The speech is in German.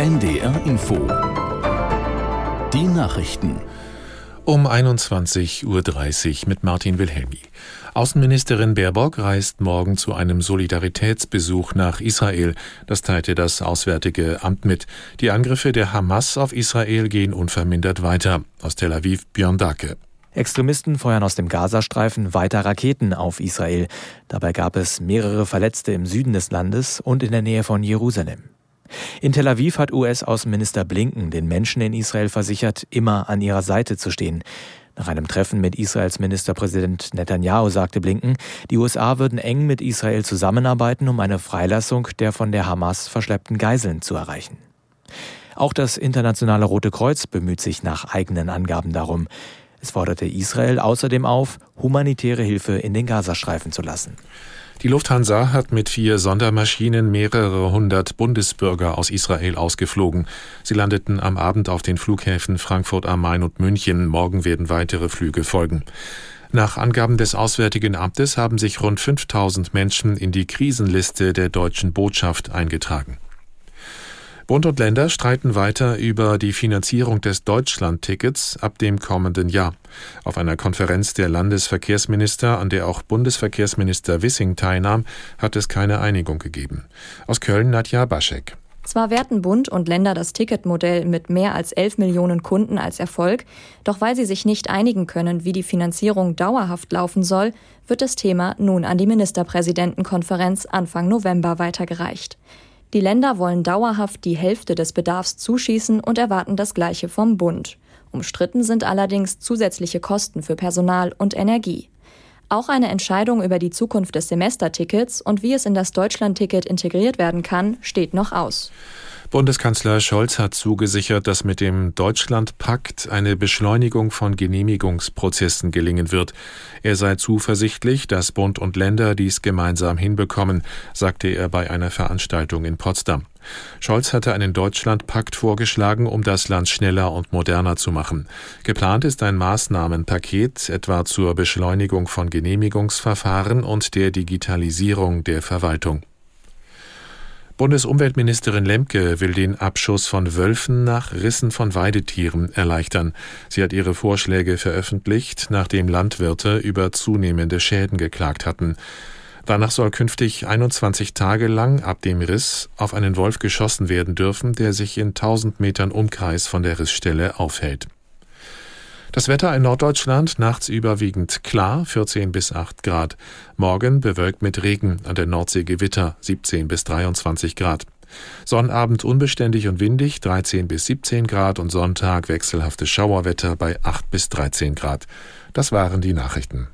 NDR Info. Die Nachrichten. Um 21.30 Uhr mit Martin Wilhelmi. Außenministerin Baerbock reist morgen zu einem Solidaritätsbesuch nach Israel. Das teilte das Auswärtige Amt mit. Die Angriffe der Hamas auf Israel gehen unvermindert weiter. Aus Tel Aviv Björn Dacke. Extremisten feuern aus dem Gazastreifen weiter Raketen auf Israel. Dabei gab es mehrere Verletzte im Süden des Landes und in der Nähe von Jerusalem. In Tel Aviv hat US-Außenminister Blinken den Menschen in Israel versichert, immer an ihrer Seite zu stehen. Nach einem Treffen mit Israels Ministerpräsident Netanyahu sagte Blinken, die USA würden eng mit Israel zusammenarbeiten, um eine Freilassung der von der Hamas verschleppten Geiseln zu erreichen. Auch das Internationale Rote Kreuz bemüht sich nach eigenen Angaben darum. Es forderte Israel außerdem auf, humanitäre Hilfe in den Gazastreifen zu lassen. Die Lufthansa hat mit vier Sondermaschinen mehrere hundert Bundesbürger aus Israel ausgeflogen. Sie landeten am Abend auf den Flughäfen Frankfurt am Main und München. Morgen werden weitere Flüge folgen. Nach Angaben des Auswärtigen Amtes haben sich rund 5000 Menschen in die Krisenliste der deutschen Botschaft eingetragen. Bund und Länder streiten weiter über die Finanzierung des Deutschlandtickets ab dem kommenden Jahr. Auf einer Konferenz der Landesverkehrsminister, an der auch Bundesverkehrsminister Wissing teilnahm, hat es keine Einigung gegeben. Aus Köln Nadja Baschek. Zwar werten Bund und Länder das Ticketmodell mit mehr als 11 Millionen Kunden als Erfolg, doch weil sie sich nicht einigen können, wie die Finanzierung dauerhaft laufen soll, wird das Thema nun an die Ministerpräsidentenkonferenz Anfang November weitergereicht. Die Länder wollen dauerhaft die Hälfte des Bedarfs zuschießen und erwarten das Gleiche vom Bund. Umstritten sind allerdings zusätzliche Kosten für Personal und Energie. Auch eine Entscheidung über die Zukunft des Semestertickets und wie es in das Deutschlandticket integriert werden kann, steht noch aus. Bundeskanzler Scholz hat zugesichert, dass mit dem Deutschlandpakt eine Beschleunigung von Genehmigungsprozessen gelingen wird. Er sei zuversichtlich, dass Bund und Länder dies gemeinsam hinbekommen, sagte er bei einer Veranstaltung in Potsdam. Scholz hatte einen Deutschlandpakt vorgeschlagen, um das Land schneller und moderner zu machen. Geplant ist ein Maßnahmenpaket etwa zur Beschleunigung von Genehmigungsverfahren und der Digitalisierung der Verwaltung. Bundesumweltministerin Lemke will den Abschuss von Wölfen nach Rissen von Weidetieren erleichtern. Sie hat ihre Vorschläge veröffentlicht, nachdem Landwirte über zunehmende Schäden geklagt hatten. Danach soll künftig 21 Tage lang ab dem Riss auf einen Wolf geschossen werden dürfen, der sich in 1000 Metern Umkreis von der Rissstelle aufhält. Das Wetter in Norddeutschland nachts überwiegend klar, 14 bis 8 Grad. Morgen bewölkt mit Regen, an der Nordsee Gewitter, 17 bis 23 Grad. Sonnabend unbeständig und windig, 13 bis 17 Grad und Sonntag wechselhaftes Schauerwetter bei 8 bis 13 Grad. Das waren die Nachrichten.